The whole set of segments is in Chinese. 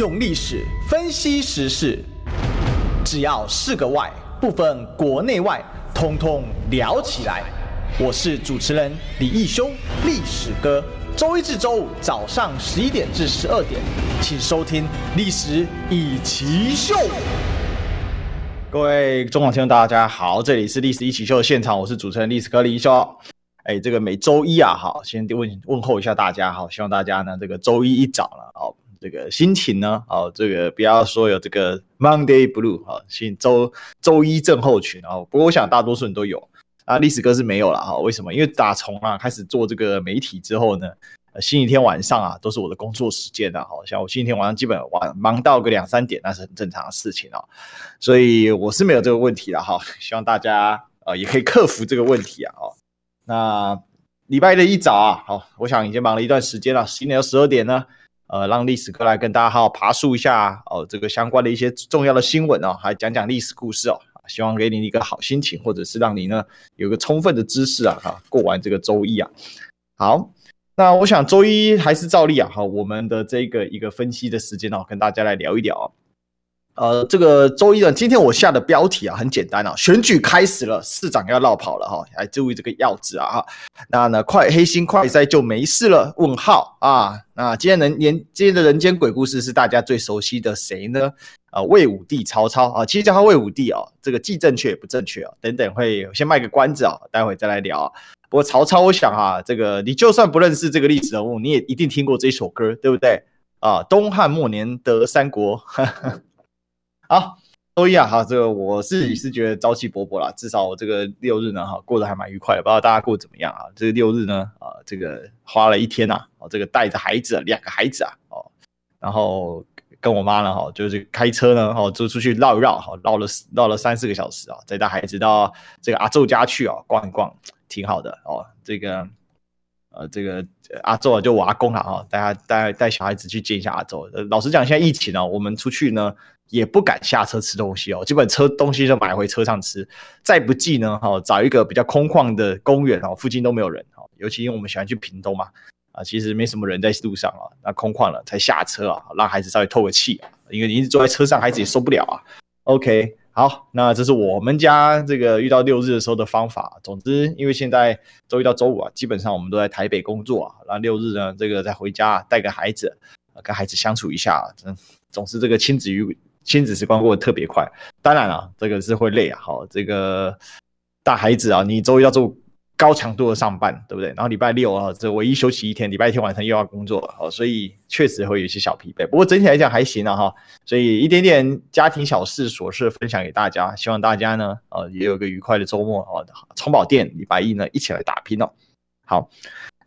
用历史分析时事，只要是个“外”，不分国内外，通通聊起来。我是主持人李义修，历史哥。周一至周五早上十一点至十二点，请收听《历史一起秀》。各位中广听众，大家好，这里是《历史一起秀》的现场，我是主持人历史哥李义修。哎，这个每周一啊，好，先问问候一下大家，好，希望大家呢，这个周一一早了，好。这个心情呢？哦，这个不要说有这个 Monday Blue 啊，新周周一症候群啊。不过我想大多数人都有啊，历史哥是没有了哈。为什么？因为打从啊开始做这个媒体之后呢，呃星期天晚上啊都是我的工作时间的，好像我星期天晚上基本晚忙到个两三点，那是很正常的事情啊。所以我是没有这个问题的哈。希望大家呃也可以克服这个问题啊。哦，那礼拜的一早啊，好，我想已经忙了一段时间了，十一点到十二点呢。呃，让历史哥来跟大家好好爬树一下哦，这个相关的一些重要的新闻哦，还讲讲历史故事哦，希望给你一个好心情，或者是让你呢有个充分的知识啊，哈，过完这个周一啊。好，那我想周一还是照例啊，哈，我们的这个一个分析的时间哦，跟大家来聊一聊。呃，这个周一呢，今天我下的标题啊很简单啊，选举开始了，市长要落跑了哈，来注意这个要字啊哈。那呢，快黑心快筛就没事了？问号啊。那今天人年今天的人间鬼故事是大家最熟悉的谁呢？啊，魏武帝曹操啊，其实叫他魏武帝哦，这个既正确也不正确哦。等等会先卖个关子啊，待会再来聊。不过曹操，我想啊，这个你就算不认识这个历史人物，你也一定听过这首歌，对不对？啊，东汉末年得三国。呵呵好，周一啊，好，这个我自己是觉得朝气勃勃啦，至少我这个六日呢，哈，过得还蛮愉快的，不知道大家过得怎么样啊？这个六日呢，啊，这个花了一天呐，哦，这个带着孩子，两个孩子啊，哦，然后跟我妈呢，哈，就是开车呢，哈，就出去绕一绕，哈，绕了绕了三四个小时啊，再带孩子到这个阿昼家去啊，逛一逛，挺好的哦，这个。呃，这个阿昼啊，就我阿公了哈，带带带小孩子去见一下阿昼。老实讲，现在疫情呢，我们出去呢也不敢下车吃东西哦，基本车东西就买回车上吃。再不济呢，哈，找一个比较空旷的公园哦，附近都没有人哦，尤其因为我们喜欢去屏东嘛，啊，其实没什么人在路上啊，那空旷了才下车啊，让孩子稍微透个气啊，因为你一直坐在车上，孩子也受不了啊。OK。好，那这是我们家这个遇到六日的时候的方法。总之，因为现在周一到周五啊，基本上我们都在台北工作啊。那六日呢，这个再回家带个孩子，啊跟孩子相处一下，总总是这个亲子与亲子时光过得特别快。当然了啊，这个是会累啊。好，这个带孩子啊，你周一要做。高强度的上班，对不对？然后礼拜六啊，这唯一休息一天，礼拜天晚上又要工作，哦，所以确实会有一些小疲惫。不过整体来讲还行啊，哈。所以一点点家庭小事琐事分享给大家，希望大家呢，呃，也有个愉快的周末哦。充饱电，礼拜一呢一起来打拼哦。好，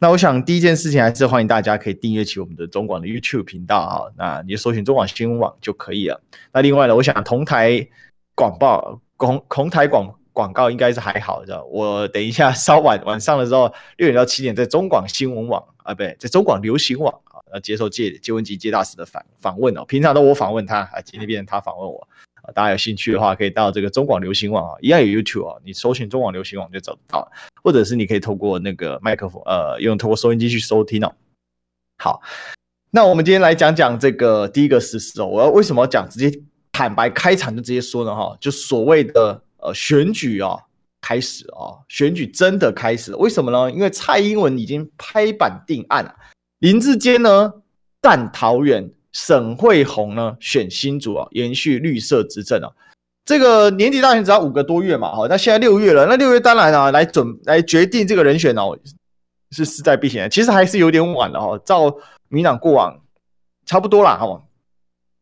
那我想第一件事情还是欢迎大家可以订阅起我们的中广的 YouTube 频道哈。那你就搜寻中广新闻网就可以了。那另外呢，我想同台广报，同同台广。广告应该是还好，知道我等一下稍晚晚上的时候，六点到七点在中广新闻网啊，不对，在中广流行网啊，要接受介介文吉介大使的访访问哦。平常都我访问他啊，今天变成他访问我大家有兴趣的话，可以到这个中广流行网啊，一样有 YouTube 啊，你搜寻中广流行网就找得到，或者是你可以透过那个麦克风呃，用透过收音机去收听哦。好，那我们今天来讲讲这个第一个事实哦。我要为什么讲？直接坦白开场就直接说呢哈，就所谓的。呃，选举啊，开始啊，选举真的开始了。为什么呢？因为蔡英文已经拍板定案了，林志坚呢战桃园，沈慧虹呢选新竹啊，延续绿色执政啊。这个年底大选只要五个多月嘛，哈，那现在六月了，那六月当然啊，来准来决定这个人选哦，是势在必行。其实还是有点晚了哈，照民党过往差不多了哈，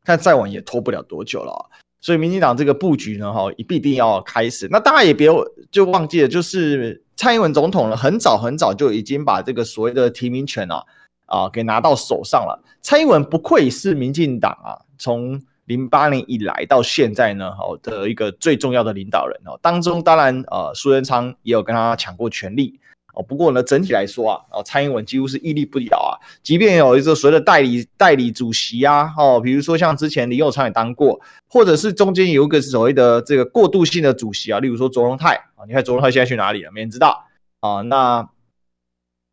但再晚也拖不了多久了。所以民进党这个布局呢，哈，必定要开始。那大家也别就忘记了，就是蔡英文总统呢，很早很早就已经把这个所谓的提名权啊，啊，给拿到手上了。蔡英文不愧是民进党啊，从零八年以来到现在呢，哦的一个最重要的领导人哦。当中当然，呃，苏贞昌也有跟他抢过权力。哦，不过呢，整体来说啊，哦，蔡英文几乎是屹立不摇啊。即便有一个所谓的代理代理主席啊，哦，比如说像之前林右昌也当过，或者是中间有一个所谓的这个过渡性的主席啊，例如说卓荣泰啊，你看卓荣泰现在去哪里了？没人知道啊。那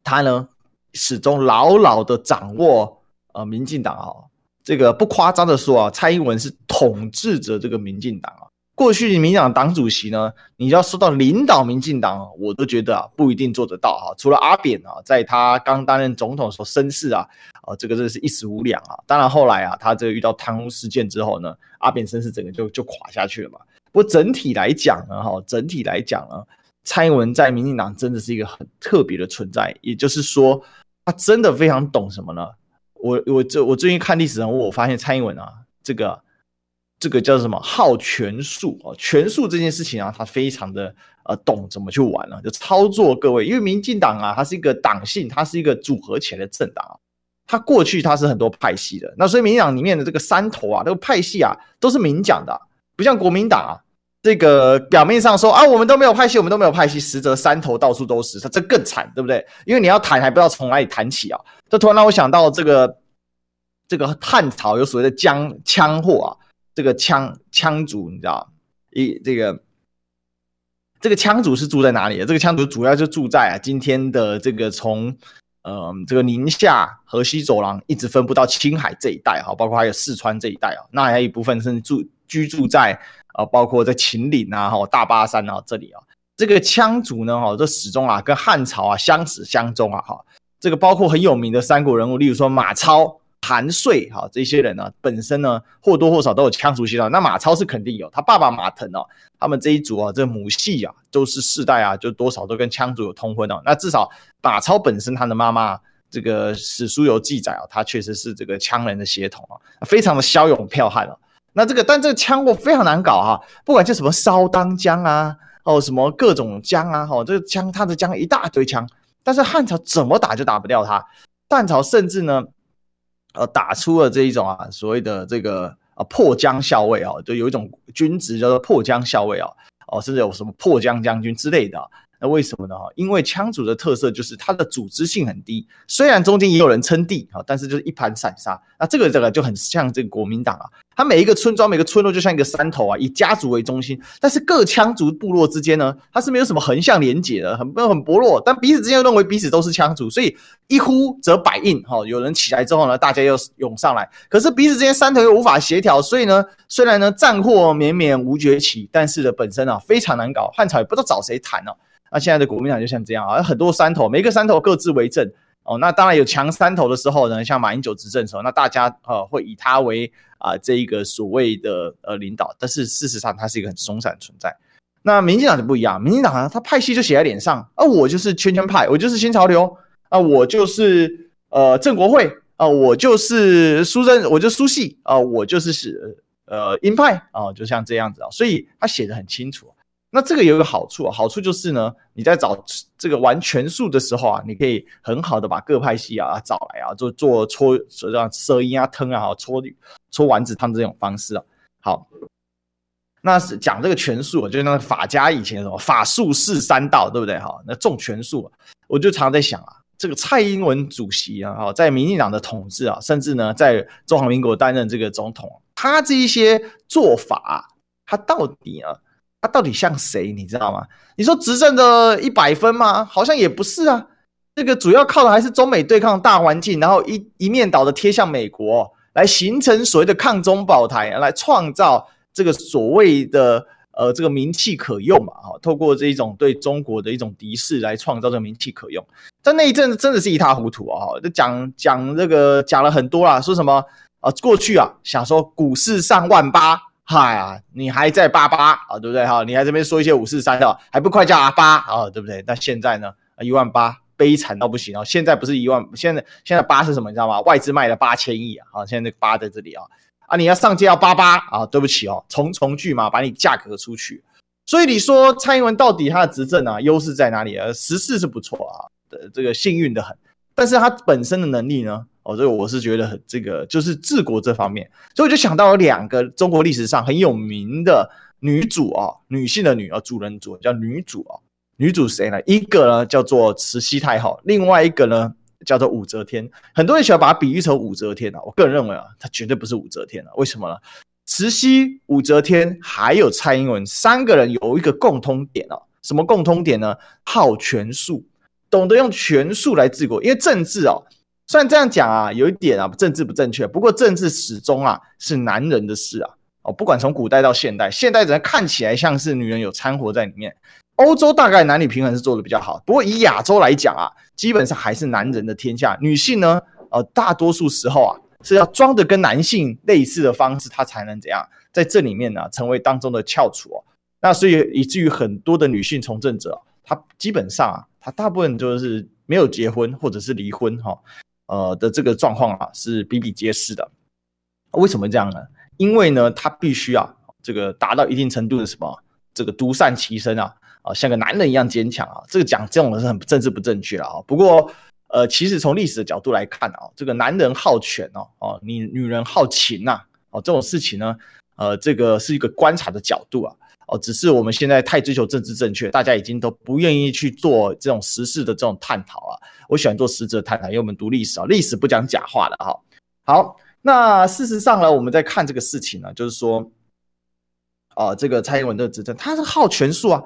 他呢，始终牢牢的掌握呃民进党啊这个不夸张的说啊，蔡英文是统治着这个民进党啊。过去民进党党主席呢，你要说到领导民进党，我都觉得啊不一定做得到哈。除了阿扁啊，在他刚担任总统时候声势啊，啊这个真的是一时无两啊。当然后来啊，他这个遇到贪污事件之后呢，阿扁声势整个就就垮下去了嘛。不过整体来讲呢，哈，整体来讲呢，蔡英文在民进党真的是一个很特别的存在。也就是说，他真的非常懂什么呢？我我这我最近看历史人物，我发现蔡英文啊，这个。这个叫什么好权术啊？权术这件事情啊，他非常的呃懂怎么去玩了，就操作各位。因为民进党啊，它是一个党性，它是一个组合起来的政党啊。它过去它是很多派系的，那所以民进党里面的这个山头啊，这个派系啊，都是明讲的，不像国民党啊，这个表面上说啊，我们都没有派系，我们都没有派系，实则山头到处都是，他这更惨，对不对？因为你要谈还不知道从哪里谈起啊。这突然让我想到这个这个汉朝有所谓的江羌货啊。这个羌羌族，你知道，一这个这个羌族是住在哪里的？这个羌族主要就住在啊，今天的这个从嗯这个宁夏河西走廊一直分布到青海这一带哈，包括还有四川这一带啊，那还有一部分是住居住在啊，包括在秦岭啊、哈大巴山啊这里啊。这个羌族呢，哈，这始终啊跟汉朝啊相始相终啊，哈。这个包括很有名的三国人物，例如说马超。韩遂哈，这些人呢，本身呢或多或少都有羌族血统。那马超是肯定有，他爸爸马腾哦，他们这一族啊，这母系啊，都是世代啊，就多少都跟羌族有通婚哦。那至少马超本身他的妈妈，这个史书有记载啊，他确实是这个羌人的血统啊，非常的骁勇剽悍啊。那这个但这个羌货非常难搞哈，不管叫什么烧当江啊，哦什么各种江啊，哦这个羌他的羌一大堆羌，但是汉朝怎么打就打不掉他，汉朝甚至呢。呃，打出了这一种啊，所谓的这个啊破江校尉啊，就有一种军职叫做破江校尉啊，哦，甚至有什么破江将军之类的。那为什么呢？因为羌族的特色就是它的组织性很低，虽然中间也有人称帝啊，但是就是一盘散沙。那这个这个就很像这个国民党啊，它每一个村庄、每个村落就像一个山头啊，以家族为中心，但是各羌族部落之间呢，它是没有什么横向连结的，很很薄弱，但彼此之间又认为彼此都是羌族，所以一呼则百应哈。有人起来之后呢，大家又涌上来，可是彼此之间山头又无法协调，所以呢，虽然呢战祸绵绵无绝期，但是呢本身啊非常难搞，汉朝也不知道找谁谈呢。那现在的国民党就像这样啊，很多山头，每个山头各自为政哦。那当然有强三头的时候呢，像马英九执政的时候，那大家呃会以他为啊、这一个所谓的呃领导，但是事实上他是一个很松散的存在。那民进党就不一样，民进党呢，他派系就写在脸上啊，我就是圈圈派，我就是新潮流啊，我就是呃正国会啊，我就是苏贞，我就苏系啊，我就是是呃鹰派啊，就像这样子啊，所以他写的很清楚。那这个有一个好处啊，好处就是呢，你在找这个玩拳术的时候啊，你可以很好的把各派系啊找来啊，做做搓，这样舌音啊、吞啊、搓搓丸子汤这种方式啊。好，那是讲这个权术，就是那个法家以前什么法术释三道，对不对？哈，那重权术，我就常常在想啊，这个蔡英文主席啊，哈，在民进党的统治啊，甚至呢，在中华民国担任这个总统，他这一些做法，他到底啊？他到底像谁？你知道吗？你说执政的一百分吗？好像也不是啊。这个主要靠的还是中美对抗大环境，然后一一面倒的贴向美国，来形成所谓的抗中保台，来创造这个所谓的呃这个名气可用嘛。哈，透过这一种对中国的一种敌视来创造这个名气可用。但那一阵子真的是一塌糊涂啊！哈，就讲讲这个讲了很多啦，说什么啊？过去啊，想说股市上万八。嗨啊，你还在八八啊，对不对哈？你还这边说一些五四三的，还不快叫阿八啊，对不对？那现在呢？一万八，悲惨到不行啊！现在不是一万，现在现在八是什么？你知道吗？外资卖了八千亿啊！好，现在那个八在这里啊啊！你要上街要八八啊？对不起哦，重重句嘛，把你价格出去。所以你说蔡英文到底他的执政啊优势在哪里啊？时势是不错啊，这个幸运的很，但是他本身的能力呢？哦，这个我是觉得很这个就是治国这方面，所以我就想到了两个中国历史上很有名的女主啊，女性的女啊，主人主叫女主啊，女主谁呢？一个呢叫做慈禧太后，另外一个呢叫做武则天。很多人喜欢把它比喻成武则天啊，我个人认为啊，她绝对不是武则天啊。为什么呢？慈禧、武则天还有蔡英文三个人有一个共通点啊，什么共通点呢？好权术，懂得用权术来治国，因为政治啊。虽然这样讲啊，有一点啊政治不正确，不过政治始终啊是男人的事啊。哦，不管从古代到现代，现代人看起来像是女人有掺和在里面。欧洲大概男女平衡是做得比较好，不过以亚洲来讲啊，基本上还是男人的天下。女性呢，呃，大多数时候啊是要装的跟男性类似的方式，她才能怎样在这里面呢成为当中的翘楚哦。那所以以至于很多的女性从政者，她基本上啊，她大部分就是没有结婚或者是离婚哈，呃的这个状况啊是比比皆是的。为什么这样呢？因为呢，他必须啊这个达到一定程度的什么这个独善其身啊。啊，像个男人一样坚强啊！这个讲这种是很政治不正确了啊。不过，呃，其实从历史的角度来看啊，这个男人好权哦，哦，你女人好情呐，哦，这种事情呢，呃，这个是一个观察的角度啊。哦，只是我们现在太追求政治正确，大家已经都不愿意去做这种实事的这种探讨啊。我喜欢做实质的探讨，因为我们读历史啊，历史不讲假话的哈。好，那事实上呢，我们在看这个事情呢，就是说，啊，这个蔡英文的执政，他是好权术啊。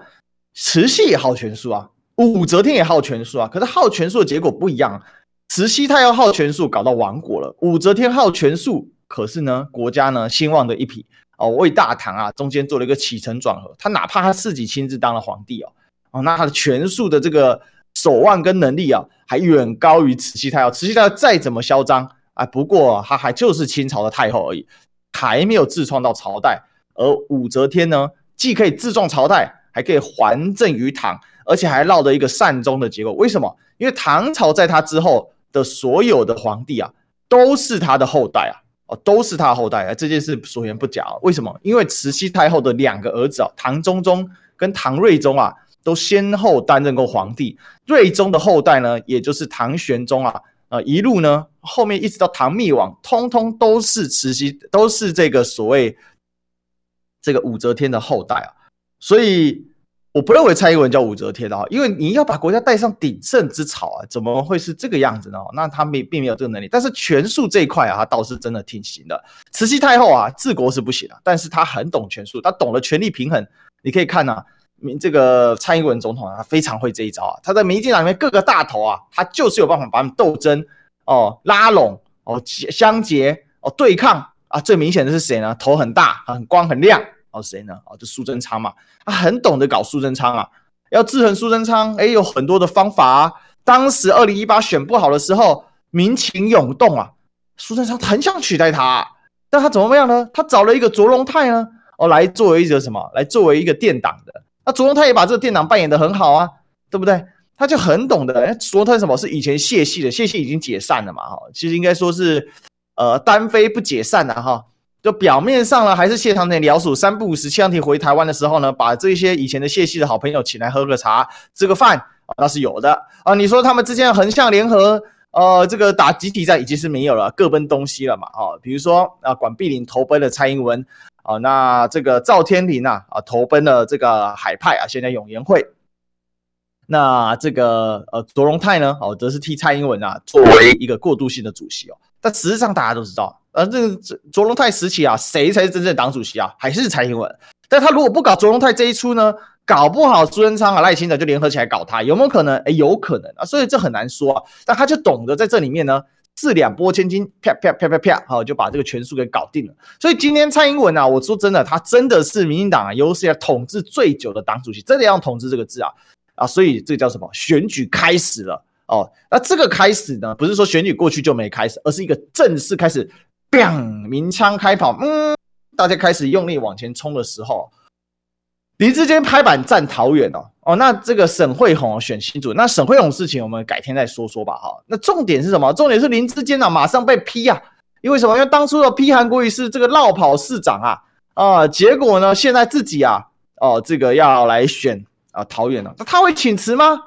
慈禧也好权术啊，武则天也好权术啊，可是好权术的结果不一样。慈禧她要好权术，搞到亡国了；武则天好权术，可是呢，国家呢兴旺的一匹哦，为大唐啊中间做了一个起承转合。他哪怕他自己亲自当了皇帝哦，哦，那他的权术的这个手腕跟能力啊，还远高于慈禧太后。慈禧太后再怎么嚣张啊，不过他还就是清朝的太后而已，还没有自创到朝代。而武则天呢，既可以自创朝代。还可以还政于唐，而且还落得一个善终的结果。为什么？因为唐朝在他之后的所有的皇帝啊，都是他的后代啊，都是他后代啊。这件事所言不假。为什么？因为慈禧太后的两个儿子啊，唐中宗跟唐睿宗啊，都先后担任过皇帝。睿宗的后代呢，也就是唐玄宗啊，呃，一路呢后面一直到唐灭亡，通通都是慈禧，都是这个所谓这个武则天的后代啊。所以，我不认为蔡英文叫武则天啊，因为你要把国家带上鼎盛之朝啊，怎么会是这个样子呢？那他没并没有这个能力，但是权术这一块啊，他倒是真的挺行的。慈禧太后啊，治国是不行啊，但是他很懂权术，他懂得权力平衡。你可以看呐、啊，这个蔡英文总统啊，他非常会这一招啊。他在民进党里面各个大头啊，他就是有办法把他们斗争哦，拉拢哦，相结哦，对抗啊。最明显的是谁呢？头很大，很光，很亮。哦，谁呢？哦，就苏贞昌嘛，他很懂得搞苏贞昌啊，要制衡苏贞昌，哎，有很多的方法啊。当时二零一八选不好的时候，民情涌动啊，苏贞昌很想取代他，但他怎么样呢？他找了一个卓荣泰呢，哦，来作为一个什么？来作为一个殿党的。那卓荣泰也把这个殿党扮演得很好啊，对不对？他就很懂得。哎，卓荣泰什么？是以前谢系的，谢系已经解散了嘛？哈，其实应该说是，呃，单飞不解散的哈。就表面上呢，还是谢长廷辽属三不五时，谢长廷回台湾的时候呢，把这些以前的谢系的好朋友请来喝个茶、吃个饭啊，那是有的啊。你说他们之间横向联合，呃，这个打集体战已经是没有了，各奔东西了嘛啊。比如说啊，管碧玲投奔了蔡英文啊，那这个赵天麟啊啊投奔了这个海派啊，现在永延会。那这个呃卓荣泰呢，哦，则是替蔡英文啊作为一个过渡性的主席哦。但实际上大家都知道。呃，这个卓荣泰时期啊，谁才是真正的党主席啊？还是蔡英文？但他如果不搞卓荣泰这一出呢，搞不好苏贞昌啊、赖清德就联合起来搞他，有没有可能？哎，有可能啊，所以这很难说啊。但他就懂得在这里面呢，四两拨千斤，啪啪啪啪啪，好，就把这个权术给搞定了。所以今天蔡英文啊，我说真的，他真的是民进党啊有史以来统治最久的党主席，真的要统治这个字啊啊！所以这个叫什么？选举开始了哦。那这个开始呢，不是说选举过去就没开始，而是一个正式开始。砰！鸣枪开跑，嗯，大家开始用力往前冲的时候，林志坚拍板站桃园哦哦，那这个沈慧虹选新主，那沈慧虹事情我们改天再说说吧哈。那重点是什么？重点是林志坚啊，马上被批啊，因为什么？因为当初的批韩国瑜是这个落跑市长啊啊，结果呢，现在自己啊哦，这个要来选啊桃园了，那他会请辞吗？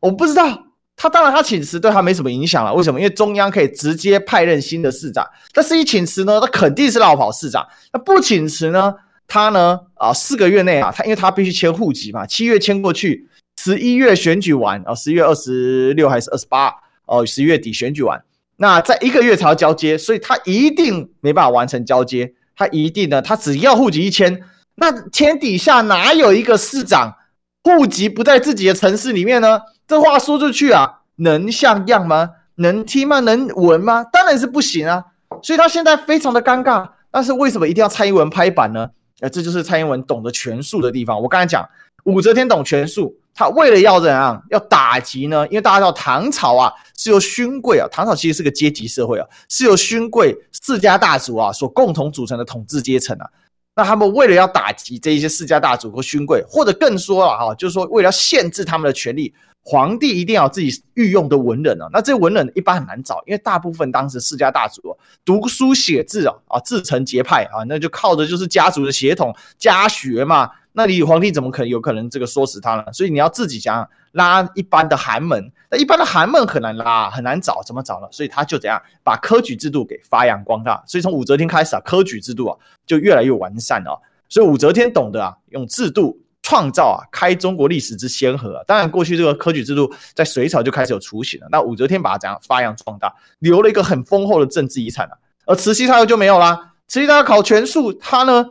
我不知道。他当然，他请辞对他没什么影响了。为什么？因为中央可以直接派任新的市长。但是一请辞呢，他肯定是落跑市长。那不请辞呢，他呢啊，四个月内啊，他因为他必须迁户籍嘛，七月迁过去，十一月选举完啊，十月二十六还是二十八哦，十月底选举完，那在一个月才要交接，所以他一定没办法完成交接。他一定呢，他只要户籍一迁，那天底下哪有一个市长户籍不在自己的城市里面呢？这话说出去啊，能像样吗？能听吗？能闻吗？当然是不行啊！所以他现在非常的尴尬。但是为什么一定要蔡英文拍板呢？呃，这就是蔡英文懂得权术的地方。我刚才讲武则天懂权术，他为了要怎样要打击呢？因为大家知道唐朝啊是由勋贵啊，唐朝其实是个阶级社会啊，是由勋贵世家大族啊所共同组成的统治阶层啊。那他们为了要打击这一些世家大族和勋贵，或者更说了哈，就是说为了要限制他们的权利。皇帝一定要自己御用的文人啊，那这文人一般很难找，因为大部分当时世家大族啊，读书写字啊，啊自成节派啊，那就靠的就是家族的血统家学嘛。那你皇帝怎么可能有可能这个说死他呢？所以你要自己想拉一般的寒门，那一般的寒门很难拉，很难找，怎么找呢？所以他就怎样把科举制度给发扬光大。所以从武则天开始啊，科举制度啊就越来越完善了。所以武则天懂得啊用制度。创造啊，开中国历史之先河啊。当然，过去这个科举制度在隋朝就开始有雏形了。那武则天把它怎样发扬壮大，留了一个很丰厚的政治遗产啊。而慈禧太后就没有啦，慈禧太后考权术，她呢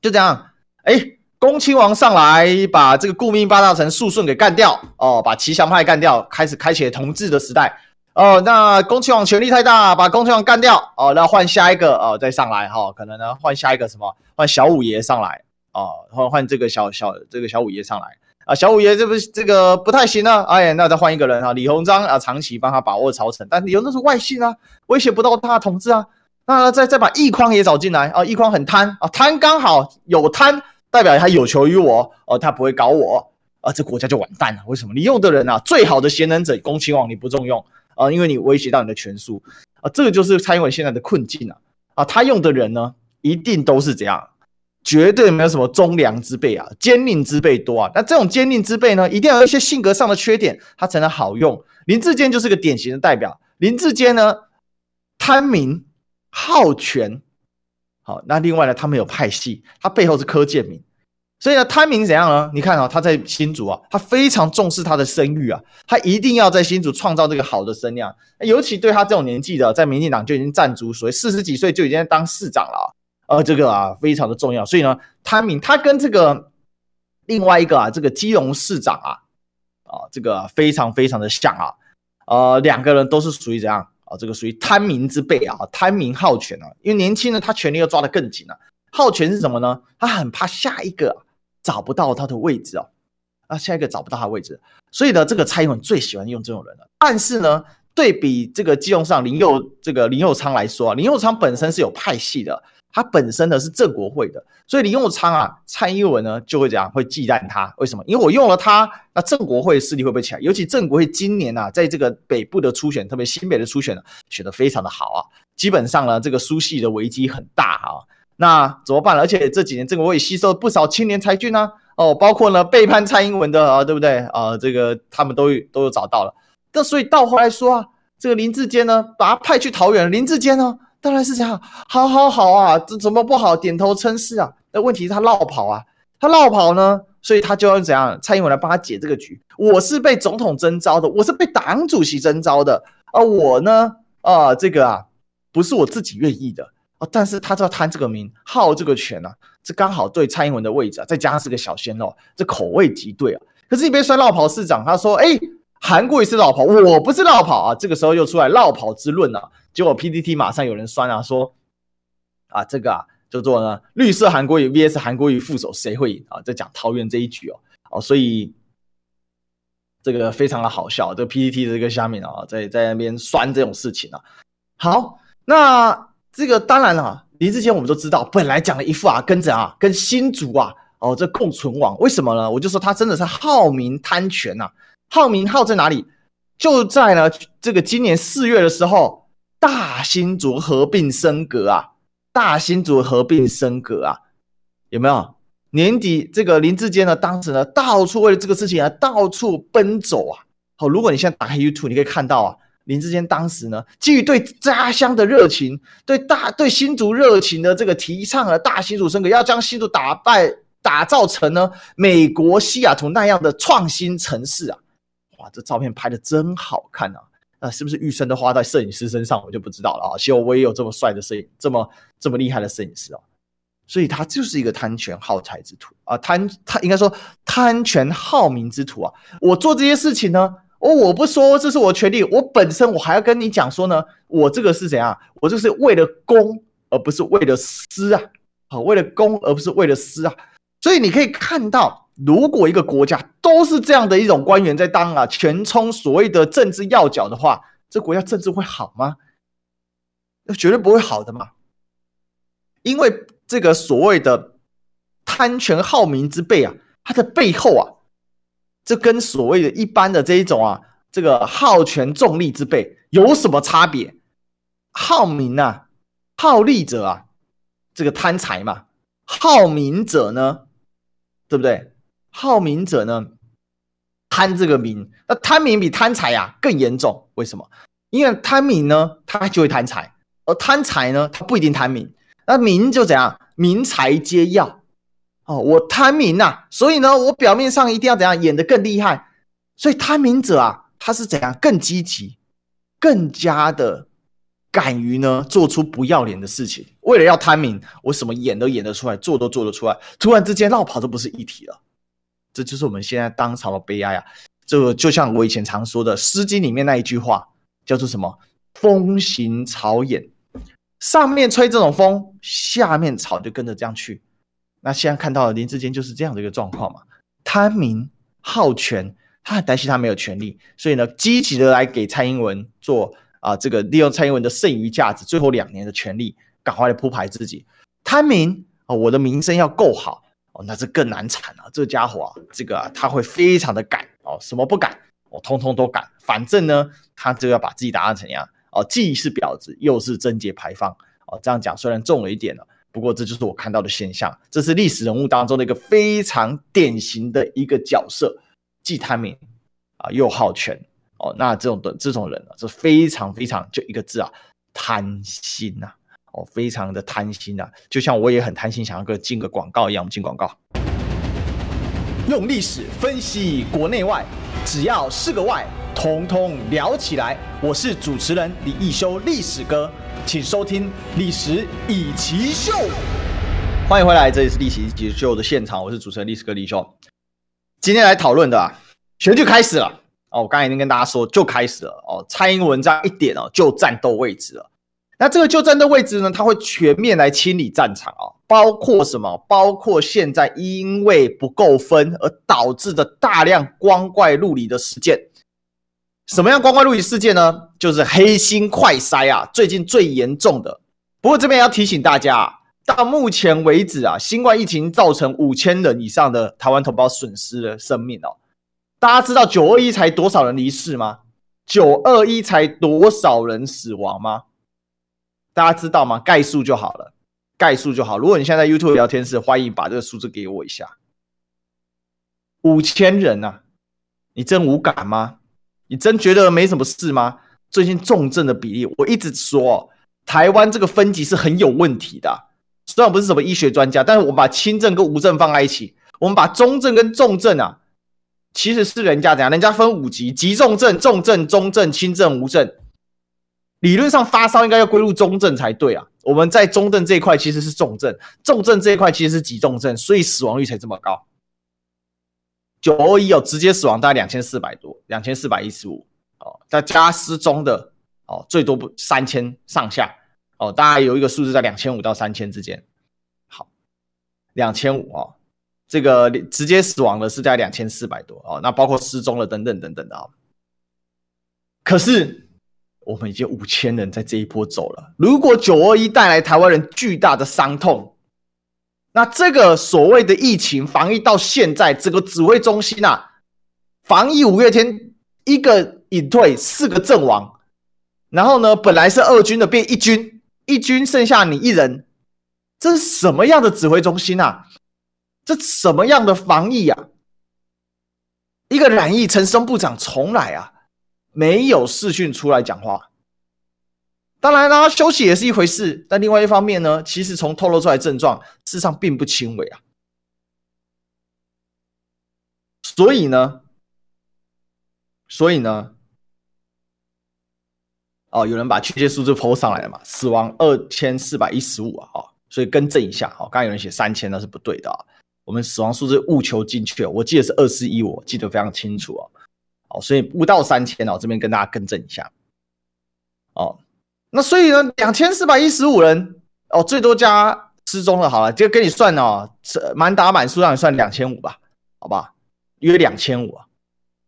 就这样，哎，恭亲王上来把这个顾命八大臣肃顺给干掉哦，把齐祥派干掉，开始开启了同治的时代哦。那恭亲王权力太大，把恭亲王干掉哦，那换下一个哦，再上来哈、哦，可能呢换下一个什么，换小五爷上来。啊，换换这个小小这个小五爷上来啊，小五爷这不这个不太行啊，哎，那再换一个人啊，李鸿章啊，长期帮他把握朝臣，但李鸿章是外姓啊，威胁不到他的统治啊，那再再把奕匡也找进来啊，奕匡很贪啊，贪刚好有贪，代表他有求于我哦，他不会搞我啊，这国家就完蛋了。为什么？你用的人啊，最好的贤能者恭亲王你不重用啊，因为你威胁到你的权术啊，这个就是蔡英文现在的困境啊啊，他用的人呢，一定都是这样。绝对没有什么忠良之辈啊，奸佞之辈多啊。那这种奸佞之辈呢，一定要有一些性格上的缺点，他才能好用。林志坚就是个典型的代表。林志坚呢，贪名好权，好，那另外呢，他没有派系，他背后是柯建铭，所以呢，贪名怎样呢？你看啊，他在新竹啊，他非常重视他的声誉啊，他一定要在新竹创造这个好的声量。尤其对他这种年纪的，在民进党就已经站足，所以四十几岁就已经在当市长了啊。呃，这个啊非常的重要，所以呢，贪名他跟这个另外一个啊，这个基隆市长啊，啊，这个非常非常的像啊，呃，两个人都是属于怎样啊？这个属于贪名之辈啊，贪名好权啊，因为年轻人他权力要抓得更紧啊，好权是什么呢？他很怕下一个找不到他的位置啊，啊，下一个找不到他的位置，所以呢，这个蔡英文最喜欢用这种人了。但是呢，对比这个基隆上林佑这个林佑昌来说啊，林佑昌本身是有派系的。他本身呢是正国会的，所以林右昌啊，蔡英文呢就会这样会忌惮他。为什么？因为我用了他，那正国会势力会不会起来？尤其正国会今年啊，在这个北部的初选，特别新北的初选呢，选得非常的好啊。基本上呢，这个苏系的危机很大啊。那怎么办？而且这几年正国会吸收了不少青年才俊啊。哦，包括呢背叛蔡英文的啊，对不对啊？这个他们都都有找到了。那所以到后来说啊，这个林志坚呢，把他派去桃园，林志坚呢？当然是这样，好好好啊，这怎么不好？点头称是啊。那问题是他落跑啊，他落跑呢，所以他就要怎样？蔡英文来帮他解这个局。我是被总统征召的，我是被党主席征召的啊。我呢，啊，这个啊，不是我自己愿意的啊。但是他就要贪这个名，好这个权啊，这刚好对蔡英文的位置啊，再加上是个小鲜肉，这口味极对啊。可是你别说落跑市长，他说，哎。韩国也是落跑，我不是落跑啊！这个时候又出来落跑之论啊，结果 PTT 马上有人酸啊，说啊这个啊叫做呢绿色韩国瑜 VS 韩国瑜副手谁会赢啊？在讲桃园这一局哦哦，所以这个非常的好笑，这个 PTT 这个下面啊，在在那边酸这种事情啊。好，那这个当然了，啊，林智坚我们都知道，本来讲了一副啊，跟着啊跟新竹啊哦这共存亡，为什么呢？我就说他真的是好名贪权呐，啊。好名号在哪里？就在呢，这个今年四月的时候，大新竹合并升格啊，大新竹合并升格啊，有没有？年底这个林志坚呢，当时呢，到处为了这个事情啊，到处奔走啊。好，如果你现在打开 YouTube，你可以看到啊，林志坚当时呢，基于对家乡的热情，对大对新竹热情的这个提倡啊，大新竹升格，要将新竹打败，打造成呢美国西雅图那样的创新城市啊。哇，这照片拍的真好看啊！那是不是预算都花在摄影师身上，我就不知道了啊。希望我也有这么帅的摄影，这么这么厉害的摄影师哦。所以他就是一个贪权好财之徒啊，贪他应该说贪权好名之徒啊。我做这些事情呢，哦，我不说这是我权利，我本身我还要跟你讲说呢，我这个是怎样？我这是为了公而不是为了私啊，好，为了公而不是为了私啊。所以你可以看到，如果一个国家都是这样的一种官员在当啊，全充所谓的政治要角的话，这国家政治会好吗？那绝对不会好的嘛。因为这个所谓的贪权好名之辈啊，它的背后啊。这跟所谓的一般的这一种啊，这个好权重利之辈有什么差别？好名啊，好利者啊，这个贪财嘛；好名者呢，对不对？好名者呢，贪这个名。那贪名比贪财啊更严重。为什么？因为贪名呢，他就会贪财；而贪财呢，他不一定贪名。那名就怎样？名财皆要。哦，我贪名呐、所以呢，我表面上一定要怎样演得更厉害，所以贪名者啊，他是怎样更积极，更加的敢于呢做出不要脸的事情。为了要贪名，我什么演都演得出来，做都做得出来，突然之间落跑都不是一体了。这就是我们现在当朝的悲哀啊！这个就像我以前常说的《诗经》里面那一句话，叫做什么？风行草偃，上面吹这种风，下面草就跟着这样去。那现在看到的林志坚就是这样的一个状况嘛，贪名好权，他很担心他没有权利，所以呢，积极的来给蔡英文做啊、这个利用蔡英文的剩余价值，最后两年的权利，赶快来铺排自己。贪名啊，我的名声要够好哦，那这更难产了、这家伙啊，这个啊，他会非常的敢哦，什么不敢，我、通通都敢。反正呢，他就要把自己打扮成样哦，既是婊子，又是贞洁牌坊哦。这样讲虽然重了一点了。不过这就是我看到的现象，这是历史人物当中的一个非常典型的一个角色，既贪名啊又好权哦，那这种的这种人啊，是非常非常就一个字啊，贪心呐、哦，非常的贪心呐、啊，就像我也很贪心，想要个进个广告一样，我们进广告，用历史分析国内外，只要是个“外”，统统聊起来。我是主持人李易修，历史哥。请收听《历史易起 SHOW》，欢迎回来，这里是《历史易起 SHOW》的现场，我是主持人历史哥李修。今天来讨论的啊，选举开始了哦，我刚才已经跟大家说，就开始了哦。蔡英文这样一点哦，就战斗位置了。那这个就战斗位置呢，它会全面来清理战场哦，包括什么？包括现在因为不够分而导致的大量光怪陆离的事件。什么样光怪陆离事件呢？就是黑心快筛啊，最近最严重的。不过这边要提醒大家啊，到目前为止啊，新冠疫情造成五千人以上的台湾同胞损失了生命哦。大家知道九二一才多少人离世吗？九二一才多少人死亡吗？大家知道吗？概述就好了，概述就好。如果你现在在 YouTube 聊天室，欢迎把这个数字给我一下。五千人啊，你真无感吗？你真觉得没什么事吗？最近重症的比例，我一直说，台湾这个分级是很有问题的。虽然我不是什么医学专家，但是我们把轻症跟无症放在一起，我们把中症跟重症啊，其实是人家怎样？人家分五级：急重症、重症、中症、轻症、无症。理论上发烧应该要归入中症才对啊。我们在中症这一块其实是重症，重症这一块其实是急重症，所以死亡率才这么高。九二一有直接死亡大概两千四百多，两千四百一十五哦，再加失踪的哦，最多不三千上下哦，大概有一个数字在两千五到三千之间。好，两千五哦，这个直接死亡的是在两千四百多哦，那包括失踪了等等等等的啊、哦。可是我们已经五千人在这一波走了，如果九二一带来台湾人巨大的伤痛。那这个所谓的疫情防疫到现在，这个指挥中心啊，防疫五月天一个隐退，四个阵亡，然后呢，本来是二军的变一军，一军剩下你一人，这是什么样的指挥中心啊？这什么样的防疫啊？一个染疫，陈时中部长重来啊没有视讯出来讲话。当然啦，休息也是一回事，但另外一方面呢，其实从透露出来症状，事实上并不轻微啊。所以呢，所以呢，哦，有人把确切数字 po 上来了嘛？死亡二千四百一十五啊，所以更正一下，哦，刚刚有人写三千，那是不对的啊。我们死亡数字务求精确，我记得是二四一，我记得非常清楚哦。哦，所以不到三千哦，这边跟大家更正一下。哦，那所以呢，两千四百一十五人哦，最多加失踪了，好了，就给你算哦，满打满数让你算两千五吧，好吧，约两千五，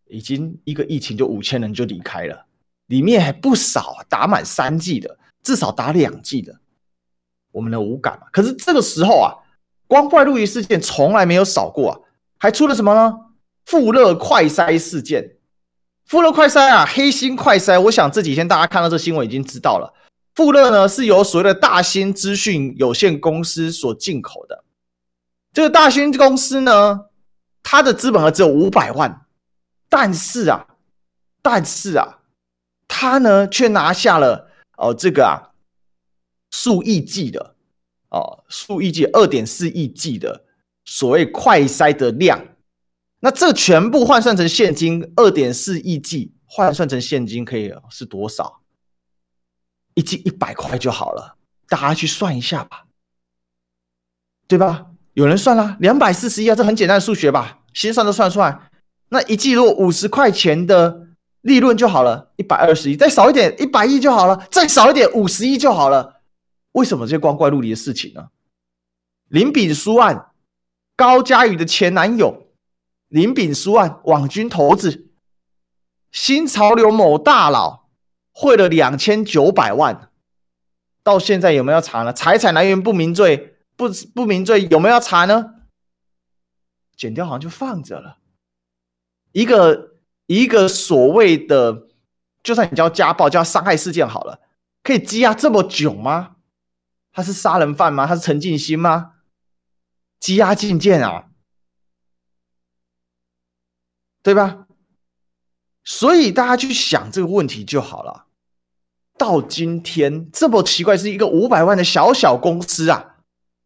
已经一个疫情就五千人就离开了，里面还不少打满三剂的，至少打两剂的，我们的无感。可是这个时候啊，光怪陆离事件从来没有少过啊，还出了什么呢？富乐快筛事件。富乐快筛啊，黑心快筛，我想这几天大家看到这新闻已经知道了。富乐呢是由所谓的大兴资讯有限公司所进口的。这个大兴公司呢，它的资本额只有五百万，但是啊，但是啊，它呢却拿下了哦这个啊数亿计的哦数亿计二点四亿计的所谓快筛的量。那这全部换算成现金，二点四亿剂换算成现金可以是多少？一剂一百块就好了，大家去算一下吧，对吧？有人算啦，两百四十亿啊，这很简单的数学吧，先算都算出来。那一剂如果五十块钱的利润就好了，一百二十亿，再少一点一百亿就好了，再少一点五十亿就好了。为什么这些光怪陆离的事情呢？林炳书案，高嘉瑜的前男友。林炳书案，网军头子，新潮流某大佬汇了两千九百万，到现在有没有查呢？财产来源不明罪，不不明罪有没有要查呢？剪掉好像就放着了。一个一个所谓的，就算你叫家暴、叫伤害事件好了，可以积压这么久吗？他是杀人犯吗？他是陈进兴吗？积压进见啊！对吧？所以大家去想这个问题就好了。到今天这么奇怪，是一个五百万的小小公司啊，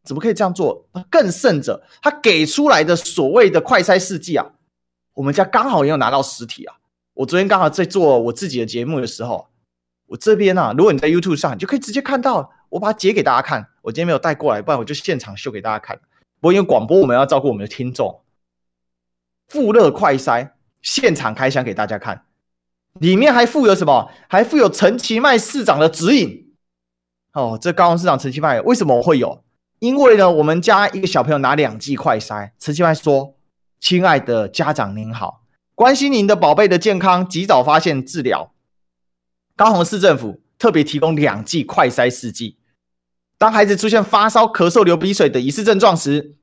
怎么可以这样做？更甚者，他给出来的所谓的快筛试剂啊，我们家刚好也有拿到实体啊。我昨天刚好在做我自己的节目的时候，我这边啊，如果你在 YouTube 上，你就可以直接看到，我把它截给大家看。我今天没有带过来，不然我就现场秀给大家看。不过因为广播，我们要照顾我们的听众。富乐快筛现场开箱给大家看，里面还附有什么？还附有陈其迈市长的指引。哦，这高雄市长陈其迈为什么会有？因为呢，我们家一个小朋友拿两剂快筛，陈其迈说：“亲爱的家长您好，关心您的宝贝的健康，及早发现治疗。高雄市政府特别提供两剂快筛试剂，当孩子出现发烧、咳嗽、流鼻水等疑似症状时。”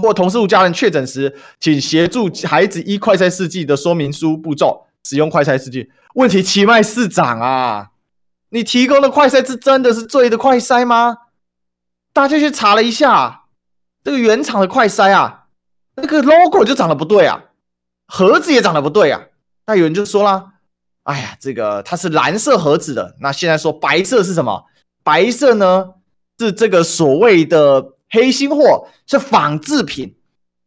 或同事家人确诊时，请协助孩子依快筛试剂的说明书步骤使用快筛试剂。问题，其迈市长啊，你提供的快筛是真的是对的快筛吗？大家去查了一下，这个原厂的快筛啊，那个 logo 就长得不对啊，盒子也长得不对啊。那有人就说了，哎呀，这个它是蓝色盒子的，那现在说白色是什么？白色呢是这个所谓的。黑心货是仿制品，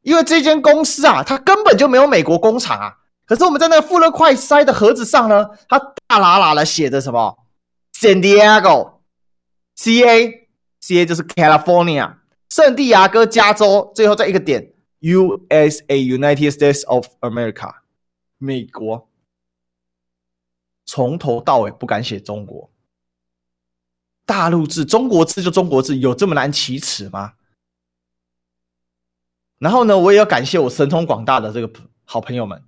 因为这间公司啊，它根本就没有美国工厂啊。可是我们在那个富乐快筛的盒子上呢，它大喇喇的写着什么？San Diego，C A C A 就是 California，圣地亚哥加州，最后再一个点，U S A United States of America，美国。从头到尾不敢写中国。大陆字、中国字就中国字，有这么难启齿吗？然后呢，我也要感谢我神通广大的这个好朋友们，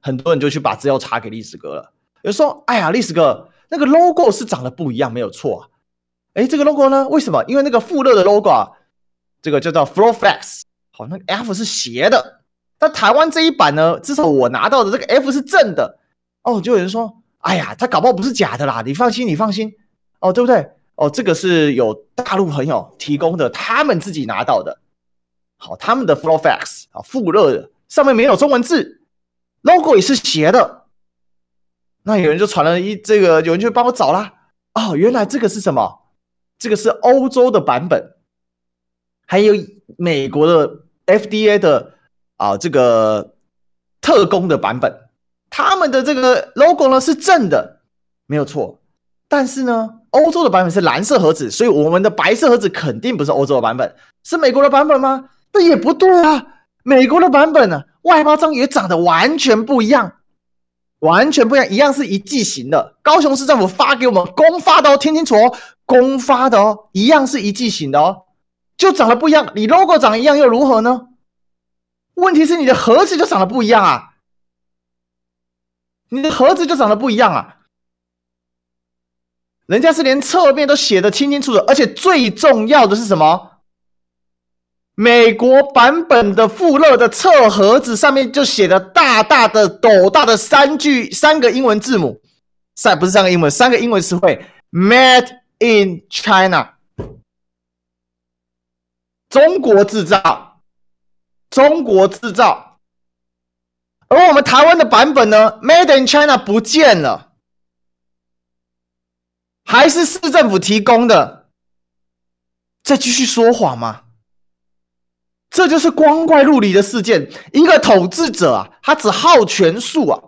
很多人就去把资料查给历史哥了。有人说：“哎呀，历史哥，那个 logo 是长得不一样，没有错啊。哎，这个 logo 呢？为什么？因为那个富乐的 logo 啊，这个叫做 FlowFlex，好，那个 F 是斜的。但台湾这一版呢，至少我拿到的这个 F 是正的。哦，就有人说：哎呀，他搞不好不是假的啦，你放心，你放心，哦，对不对？”哦，这个是有大陆朋友提供的，他们自己拿到的。好，他们的 FlowFax 啊，富乐的上面没有中文字，logo 也是斜的。那有人就传了一这个，有人就帮我找啦。哦，原来这个是什么？这个是欧洲的版本，还有美国的 FDA 的啊，这个特工的版本。他们的这个 logo 呢是正的，没有错。但是呢，欧洲的版本是蓝色盒子，所以我们的白色盒子肯定不是欧洲的版本，是美国的版本吗？那也不对啊，美国的版本呢，外包装也长得完全不一样。完全不一样，一样是一剂型的。高雄市政府发给我们公发的哦，听清楚哦，公发的哦，一样是一剂型的哦，就长得不一样。你 logo 长一样又如何呢？问题是你的盒子就长得不一样啊，你的盒子就长得不一样啊。人家是连侧面都写得清清楚楚，而且最重要的是什么？美国版本的富勒的侧盒子上面就写的大大的、斗大的三句三个英文字母，三不是三个英文，三个英文词汇，Made in China，中国制造，中国制造。而我们台湾的版本呢，Made in China 不见了，还是市政府提供的，再继续说谎吗？这就是光怪陆离的事件。一个统治者啊，他只好权术啊，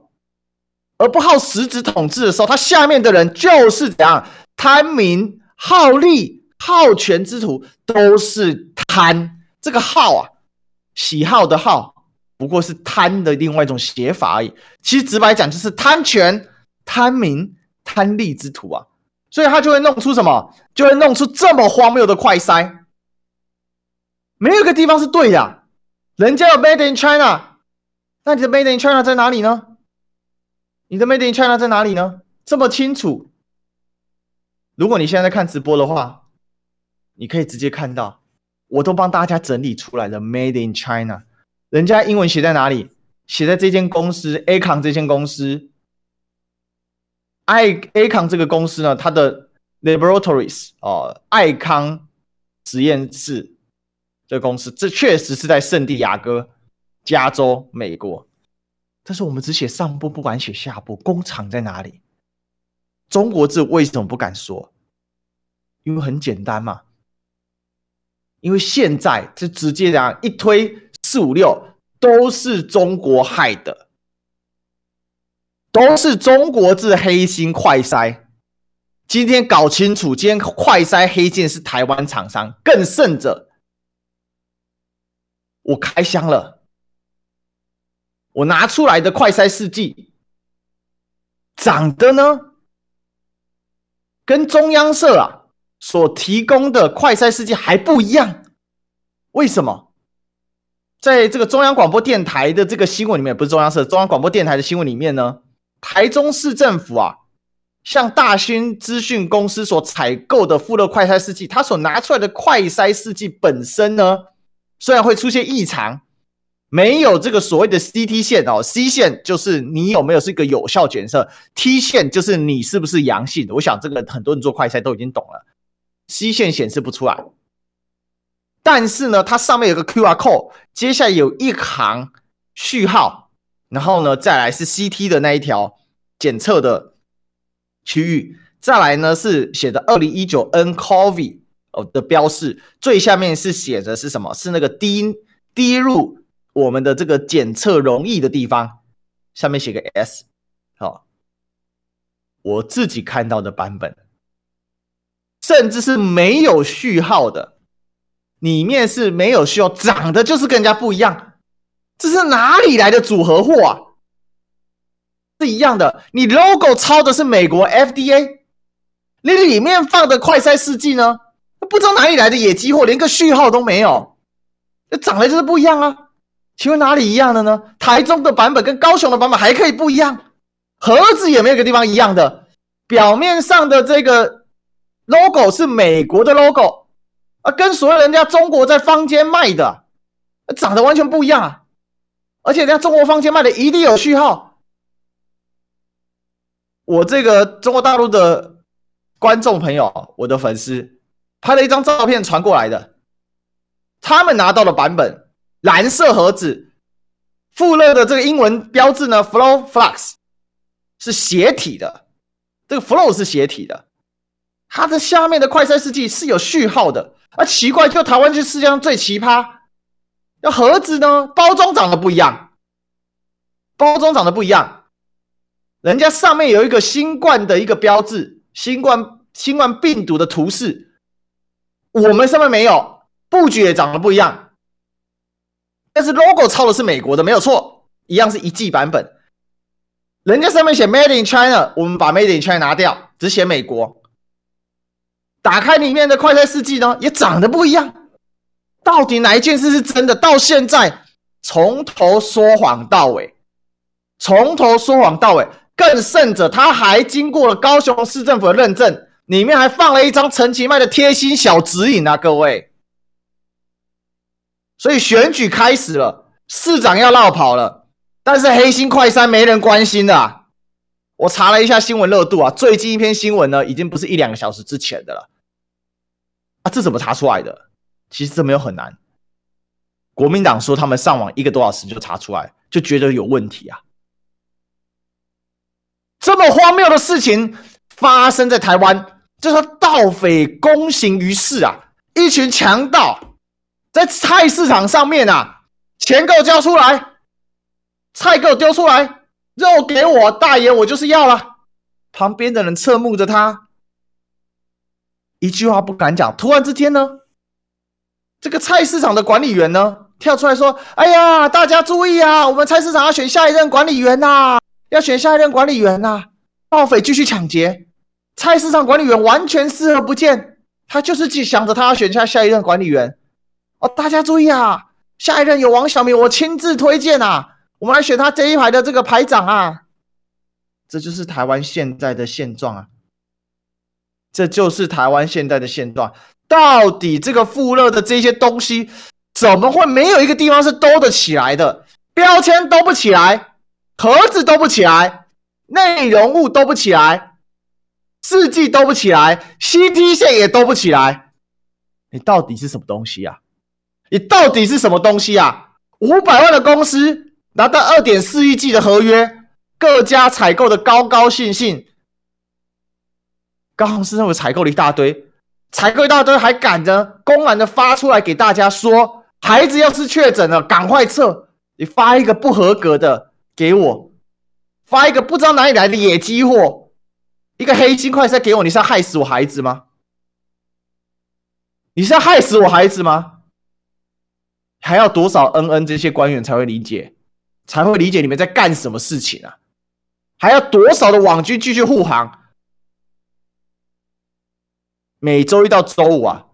而不好实质统治的时候，他下面的人就是怎样贪名、好利、好权之徒，都是贪。这个好啊，喜好的好，不过是贪的另外一种写法而已。其实直白讲，就是贪权、贪名、贪利之徒啊。所以他就会弄出什么？就会弄出这么荒谬的快筛。没有一个地方是对的，人家有 Made in China，那你的 Made in China 在哪里呢？你的 Made in China 在哪里呢？这么清楚。如果你现在在看直播的话，你可以直接看到，我都帮大家整理出来的 Made in China，人家英文写在哪里？写在这间公司 Acon 这间公司，I Acon 这个公司呢，它的 Laboratories 哦，爱康实验室。这个公司，这确实是在圣地亚哥，加州，美国。但是我们只写上部，不敢写下部。工厂在哪里？中国字为什么不敢说？因为很简单嘛。因为现在就直接这样一推四五六，都是中国害的，都是中国制黑心快筛。今天搞清楚，今天快筛黑键是台湾厂商，更甚者。我开箱了，我拿出来的快筛试剂长得呢，跟中央社啊所提供的快筛试剂还不一样。为什么？在这个中央广播电台的这个新闻里面，不是中央社，中央广播电台的新闻里面呢，台中市政府啊，向大兴资讯公司所采购的富乐快筛试剂，它所拿出来的快筛试剂本身呢，虽然会出现异常，没有这个所谓的 CT 线哦，C 线就是你有没有是一个有效检测，T 线就是你是不是阳性的。我想这个很多人做快筛都已经懂了，C 线显示不出来，但是呢，它上面有个 QR code，接下来有一行序号，然后呢，再来是 CT 的那一条检测的区域，再来呢是写的二零一九 N COVID 哦。的标示最下面是写着是什么？是那个滴滴入我们的这个检测容易的地方，下面写个 S。好，我自己看到的版本，甚至是没有序号的，里面是没有序号，长得就是跟人家不一样。这是哪里来的组合货啊？是一样的，你 logo 抄的是美国 FDA，你里面放的快筛试剂呢？不知道哪里来的野鸡货，连个序号都没有，这长得就是不一样啊！请问哪里一样的呢？台中的版本跟高雄的版本还可以不一样，盒子也没有个地方一样的，表面上的这个 logo 是美国的 logo 啊，跟所有人家中国在坊间卖的长得完全不一样啊！而且人家中国方间卖的一定有序号，我这个中国大陆的观众朋友，我的粉丝。拍了一张照片传过来的，他们拿到的版本，蓝色盒子，富勒的这个英文标志呢，FlowFlux 是斜体的，这个 Flow 是斜体的，它的下面的快筛试剂是有序号的，啊，奇怪，就台湾是世界上最奇葩，那盒子呢，包装长得不一样，包装长得不一样，人家上面有一个新冠的一个标志，新冠新冠病毒的图示。我们上面没有，布局也长得不一样，但是 logo 抄的是美国的，没有错，一样是一剂版本。人家上面写 Made in China，我们把 Made in China 拿掉，只写美国。打开里面的快餐四季呢，也长得不一样。到底哪一件事是真的？到现在从头说谎到尾，从头说谎到尾。更甚者，他还经过了高雄市政府的认证，里面还放了一张陈其迈的贴心小指引啊，各位。所以选举开始了，市长要落跑了，但是黑心快三没人关心的啊。我查了一下新闻热度啊，最近一篇新闻呢，已经不是一两个小时之前的了。啊，这怎么查出来的？其实这没有很难。国民党说他们上网一个多小时就查出来，就觉得有问题啊。这么荒谬的事情发生在台湾，就是盗匪公行于世啊！一群强盗在菜市场上面啊，钱给我交出来，菜给我丢出来，肉给我，大爷我就是要了。旁边的人侧目着他，一句话不敢讲。突然之间呢，这个菜市场的管理员呢跳出来说：“哎呀，大家注意啊，我们菜市场要选下一任管理员呐！”要选下一任管理员呐、啊！盗匪继续抢劫，菜市场管理员完全视而不见，他就是想着他要选下下一任管理员。哦，大家注意啊，下一任有王小明，我亲自推荐啊，我们来选他这一排的这个排长啊。这就是台湾现在的现状啊！这就是台湾现在的现状。到底这个富勒的这些东西，怎么会没有一个地方是兜得起来的？标签兜不起来。盒子兜不起来，内容物兜不起来，试剂兜不起来，CT 线也兜不起来。你到底是什么东西啊？你到底是什么东西啊？五百万的公司拿到二点四亿计的合约，各家采购的高高兴兴，高雄市政府采购了一大堆，采购一大堆还赶着公然的发出来给大家说，孩子要是确诊了，赶快测。你发一个不合格的。给我发一个不知道哪里来的野鸡货，一个黑心快筛给我，你是要害死我孩子吗？你是要害死我孩子吗？还要多少恩恩这些官员才会理解，才会理解你们在干什么事情啊？还要多少的网军继续护航？每周一到周五啊，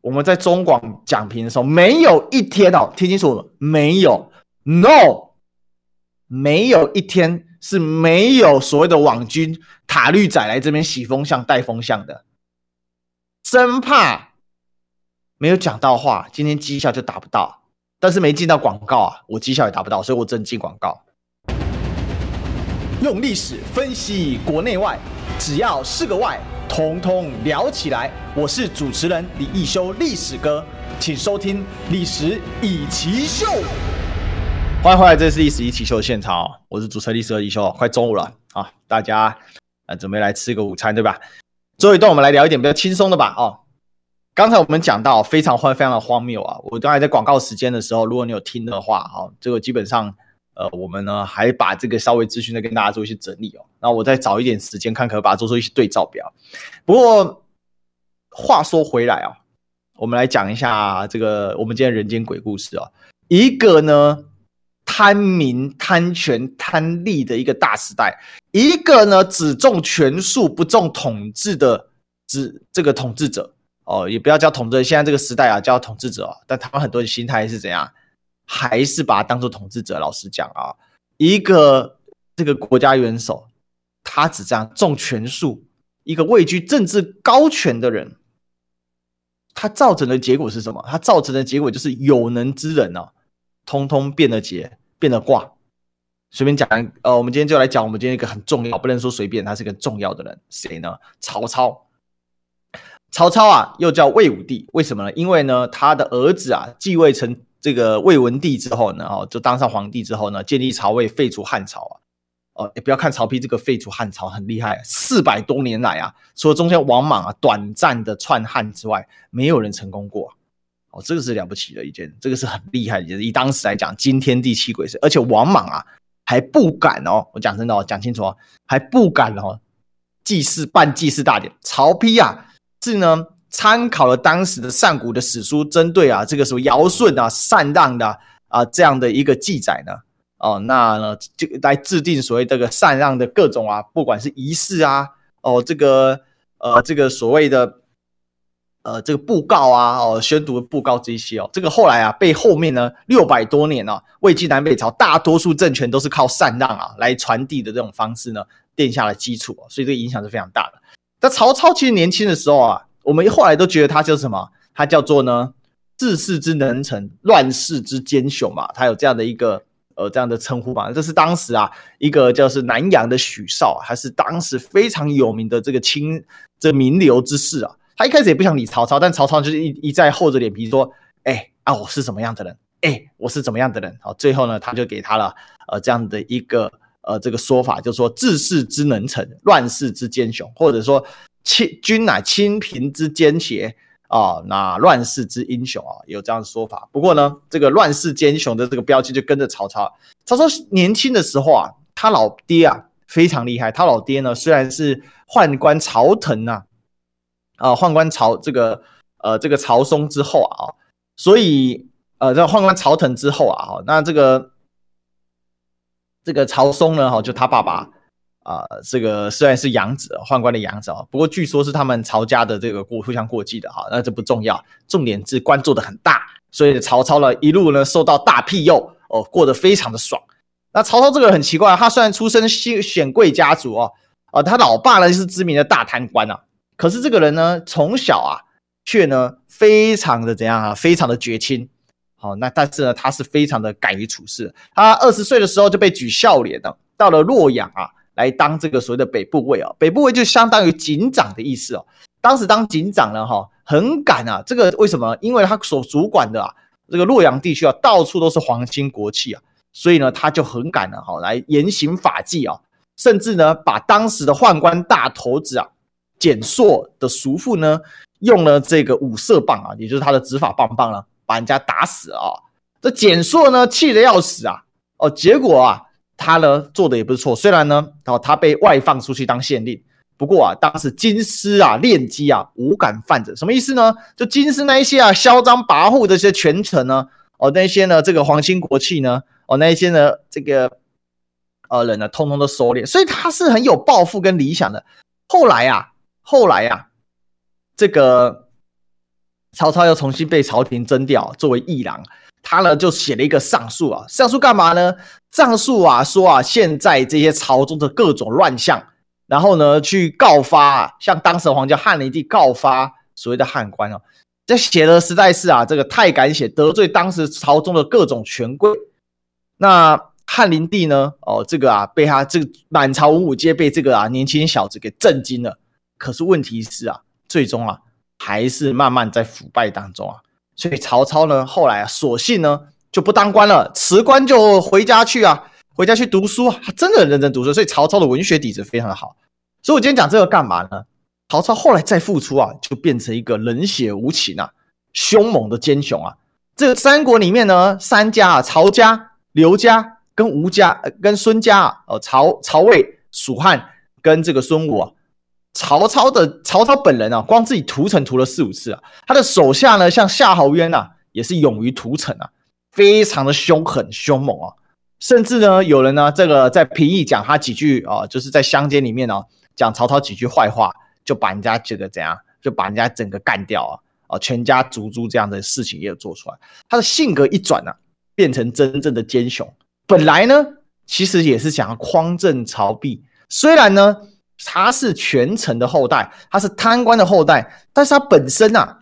我们在中广讲评的时候，没有一天哦，听清楚了，没有，no。没有一天是没有所谓的网军塔绿仔来这边洗风向、带风向的，生怕没有讲到话，今天绩效就达不到。但是没进到广告啊，我绩效也达不到，所以我真进广告。用历史分析国内外，只要是个“外”，统统聊起来。我是主持人李易修，历史哥，请收听《历史易起秀》。欢迎回来，这是历史一奇秀的现场，我是主持人历史哥易修，快中午了啊，大家啊准备来吃个午餐对吧？最后一段我们来聊一点比较轻松的吧哦，刚才我们讲到非常荒非常的荒谬啊，我刚才在广告时间的时候，如果你有听的话啊，这个基本上呃我们呢还把这个稍微资讯再跟大家做一些整理哦，那我再找一点时间看可不可以把它做出一些对照表。不过话说回来啊，我们来讲一下这个我们今天人间鬼故事啊，一个呢。贪名贪权贪利的一个大时代，一个呢只重权术不重统治的只这个统治者哦，也不要叫统治，现在这个时代啊叫统治者哦，但他们很多人心态是怎样？还是把他当做统治者？老实讲啊，一个这个国家元首，他只这样重权术，一个位居政治高权的人，他造成的结果是什么？他造成的结果就是有能之人呢、啊，通通变了节。变了卦，随便讲，呃，我们今天就来讲，我们今天一个很重要，不能说随便，他是个重要的人，谁呢？曹操。曹操啊，又叫魏武帝，为什么呢？因为呢，他的儿子啊，继位成这个魏文帝之后呢，哦，就当上皇帝之后呢，建立曹魏，废除汉朝啊。哦，也不要看曹丕这个废除汉朝很厉害，四百多年来啊，除了中间王莽啊短暂的篡汉之外，没有人成功过。哦，这个是了不起的一件，这个是很厉害的一件。以当时来讲，惊天地泣鬼神，而且王莽啊还不敢哦，我讲真的哦，讲清楚哦，还不敢哦，祭祀办祭祀大典。曹丕啊是呢参考了当时的上古的史书，针对啊这个什么尧舜啊禅让的啊这样的一个记载呢，哦，那呢就来制定所谓这个禅让的各种啊，不管是仪式啊，哦，这个呃，这个所谓的呃，这个布告啊，哦，宣读布告这些哦，这个后来啊，被后面呢六百多年啊，魏晋南北朝大多数政权都是靠禅让啊来传递的这种方式呢，奠下了基础，所以这个影响是非常大的。那曹操其实年轻的时候啊，我们后来都觉得他叫什么？他叫做呢？治世之能臣，乱世之奸雄嘛，他有这样的一个呃这样的称呼嘛。这是当时啊一个叫是南阳的许绍，还是当时非常有名的这个清这名流之士啊。他一开始也不想理曹操，但曹操就是一一再厚着脸皮说：“哎、啊，我是什么样的人？哎、我是怎么样的人？”好，最后呢，他就给他了呃这样的一个呃这个说法，就是说治世之能臣，乱世之奸雄，或者说清君乃清平之奸邪。啊，那乱世之英雄啊，有这样的说法。不过呢，这个乱世奸雄的这个标签就跟着曹操。曹操年轻的时候啊，他老爹啊非常厉害。他老爹呢虽然是宦官曹腾啊，啊，宦官曹这个呃这个曹嵩之后啊，所以呃这宦官曹腾之后啊，那这个这个曹嵩呢，哈，就他爸爸。啊、这个虽然是养子，宦官的养子啊，不过据说是他们曹家的这个过互相过继的哈，那这不重要，重点是官做得很大，所以曹操呢一路呢受到大庇佑哦，过得非常的爽。那曹操这个人很奇怪，他虽然出身显显贵家族哦，啊、他老爸呢是知名的大贪官啊，可是这个人呢从小啊却呢非常的怎样啊，非常的绝亲。好，那但是呢他是非常的敢于处事，他二十岁的时候就被举孝廉了，到了洛阳啊。来当这个所谓的北部卫啊，北部卫就相当于警长的意思哦。当时当警长呢，哈，很敢啊。这个为什么？因为他所主管的啊，这个洛阳地区啊，到处都是皇亲国戚啊，所以呢，他就很敢的哈，来严刑法纪啊，甚至呢，把当时的宦官大头子啊，简硕的叔父呢，用了这个五色棒啊，也就是他的执法棒棒啊，把人家打死啊。这简硕呢，气得要死啊，哦，结果啊。他呢做的也不是错，虽然呢，哦，他被外放出去当县令，不过啊，当时京师啊，练机啊，无敢犯者，什么意思呢？就京师那一些啊，嚣张跋扈的这些权臣呢，哦，那些呢，这个皇亲国戚呢，哦，那一些呢，这个呃人呢，通通都收敛，所以他是很有抱负跟理想的。后来啊，后来啊，这个曹操又重新被朝廷征调，作为议郎。他呢就写了一个上书啊，上书干嘛呢？上书啊说啊，现在这些朝中的各种乱象，然后呢去告发啊，像当时皇家汉灵帝告发所谓的汉官哦，这写的实在是啊，这个太敢写，得罪当时朝中的各种权贵。那汉灵帝呢，哦，这个啊被他这个满朝文武皆被这个啊年轻小子给震惊了。可是问题是啊，最终啊还是慢慢在腐败当中啊。所以曹操呢，后来啊，索性呢就不当官了，辞官就回家去啊，回家去读书啊，他真的很认真读书。所以曹操的文学底子非常的好。所以我今天讲这个干嘛呢？曹操后来再复出啊，就变成一个冷血无情啊、凶猛的奸雄啊。这个三国里面呢，三家啊，曹家、刘家跟吴家、呃、跟孙家啊，哦，曹曹魏、蜀汉跟这个孙武啊。曹操的曹操本人啊，光自己屠城屠了四五次啊。他的手下呢，像夏侯渊啊，也是勇于屠城啊，非常的凶狠凶猛啊。甚至呢，有人呢，这个在平邑讲他几句啊，就是在乡间里面呢，讲曹操几句坏话，就把人家这个怎样，就把人家整个干掉啊，啊，全家族诛这样的事情也有做出来。他的性格一转呢，变成真正的奸雄。本来呢，其实也是想要匡正曹丕，虽然呢。他是权臣的后代，他是贪官的后代，但是他本身啊，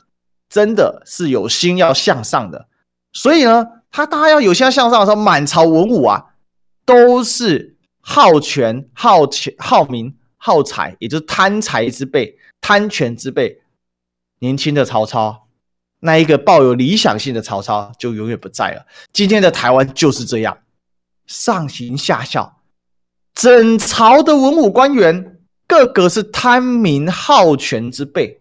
真的是有心要向上的。所以呢，他大家要有心要向上的时候，满朝文武啊，都是好权、好钱、好名、好财，也就是贪财之辈、贪权之辈。年轻的曹操，那一个抱有理想性的曹操，就永远不在了。今天的台湾就是这样，上行下效，整朝的文武官员。个个是贪名好权之辈，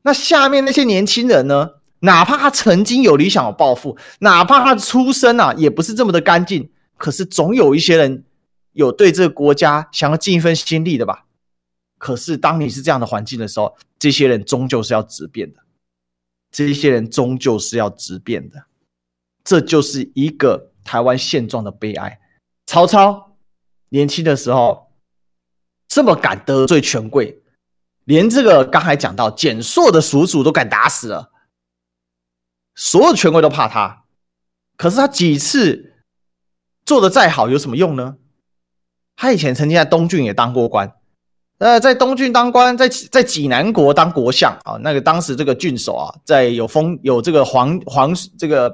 那下面那些年轻人呢？哪怕他曾经有理想有抱负，哪怕他出身啊也不是这么的干净，可是总有一些人有对这个国家想要尽一份心力的吧？可是当你是这样的环境的时候，这些人终究是要质变的，这些人终究是要质变的，这就是一个台湾现状的悲哀。曹操年轻的时候这么敢得罪权贵，连这个刚才讲到简硕的叔叔都敢打死了，所有权贵都怕他。可是他几次做的再好有什么用呢？他以前曾经在东郡也当过官。呃，在东郡当官，在在济南国当国相啊，那个当时这个郡守啊，在有封有这个皇皇这个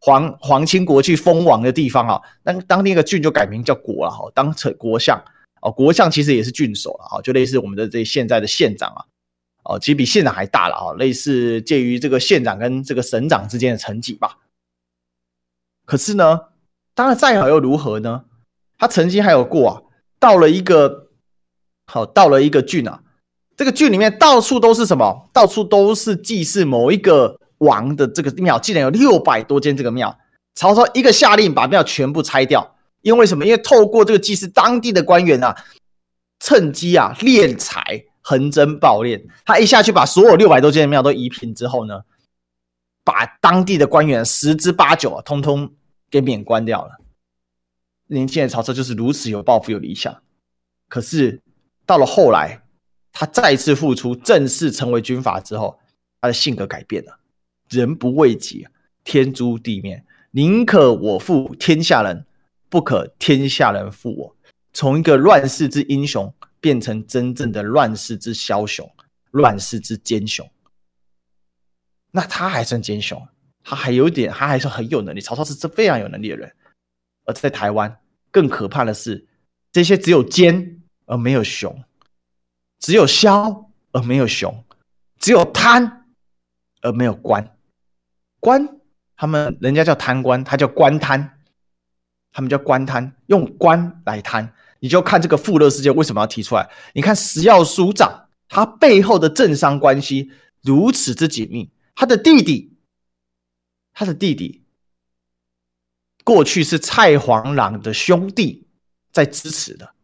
皇皇亲国戚封王的地方啊，那当地那个郡就改名叫国了哈，当成国相哦，国相其实也是郡守了啊，就类似我们的这现在的县长啊，哦，其实比县长还大了啊，类似介于这个县长跟这个省长之间的层级吧。可是呢，当然再好又如何呢？他曾经还有过啊，到了一个。好，到了一个郡啊，这个郡里面到处都是什么？到处都是祭祀某一个王的这个庙，竟然有六百多间这个庙。曹操一个下令把庙全部拆掉，因为什么？因为透过这个祭祀，当地的官员啊，趁机啊敛财，横征暴敛。他一下去把所有六百多间庙都夷平之后呢，把当地的官员十之八九啊，通通给免官掉了。年轻的曹操就是如此有抱负、有理想，可是。到了后来，他再次复出，正式成为军阀之后，他的性格改变了。人不为己，天诛地灭。宁可我负天下人，不可天下人负我。从一个乱世之英雄，变成真正的乱世之枭雄，乱世之奸雄。那他还算奸雄，他还有点，他还是很有能力。曹操是这非常有能力的人。而在台湾，更可怕的是，这些只有奸。而没有雄，只有枭而没有雄，只有贪而没有官。官，他们人家叫贪官，他叫官贪，他们叫官贪，用官来贪。你就看这个富乐事件为什么要提出来？你看食药署长他背后的政商关系如此之紧密，他的弟弟，他的弟弟过去是蔡黄朗的兄弟在支持的。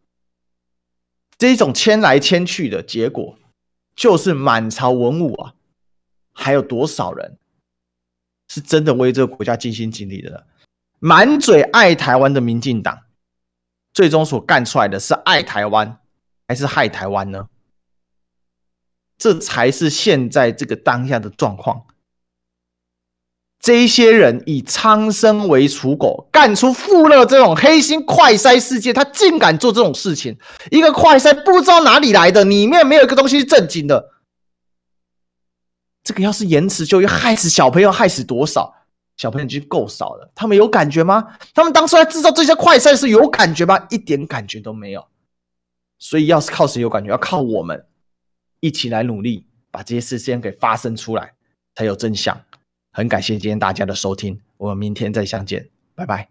这一种迁来迁去的结果，就是满朝文武啊，还有多少人是真的为这个国家尽心尽力的呢？满嘴爱台湾的民进党，最终所干出来的是爱台湾还是害台湾呢？这才是现在这个当下的状况。这些人以苍生为刍狗，干出富乐这种黑心快筛事件，他竟敢做这种事情。一个快筛不知道哪里来的，里面没有一个东西是正经的。这个要是延迟就业，害死小朋友，害死多少小朋友已经够少了。他们有感觉吗？他们当初在制造这些快赛是有感觉吗？一点感觉都没有。所以要是靠谁有感觉，要靠我们一起来努力，把这些事先给发生出来，才有真相。很感谢今天大家的收听，我们明天再相见，拜拜。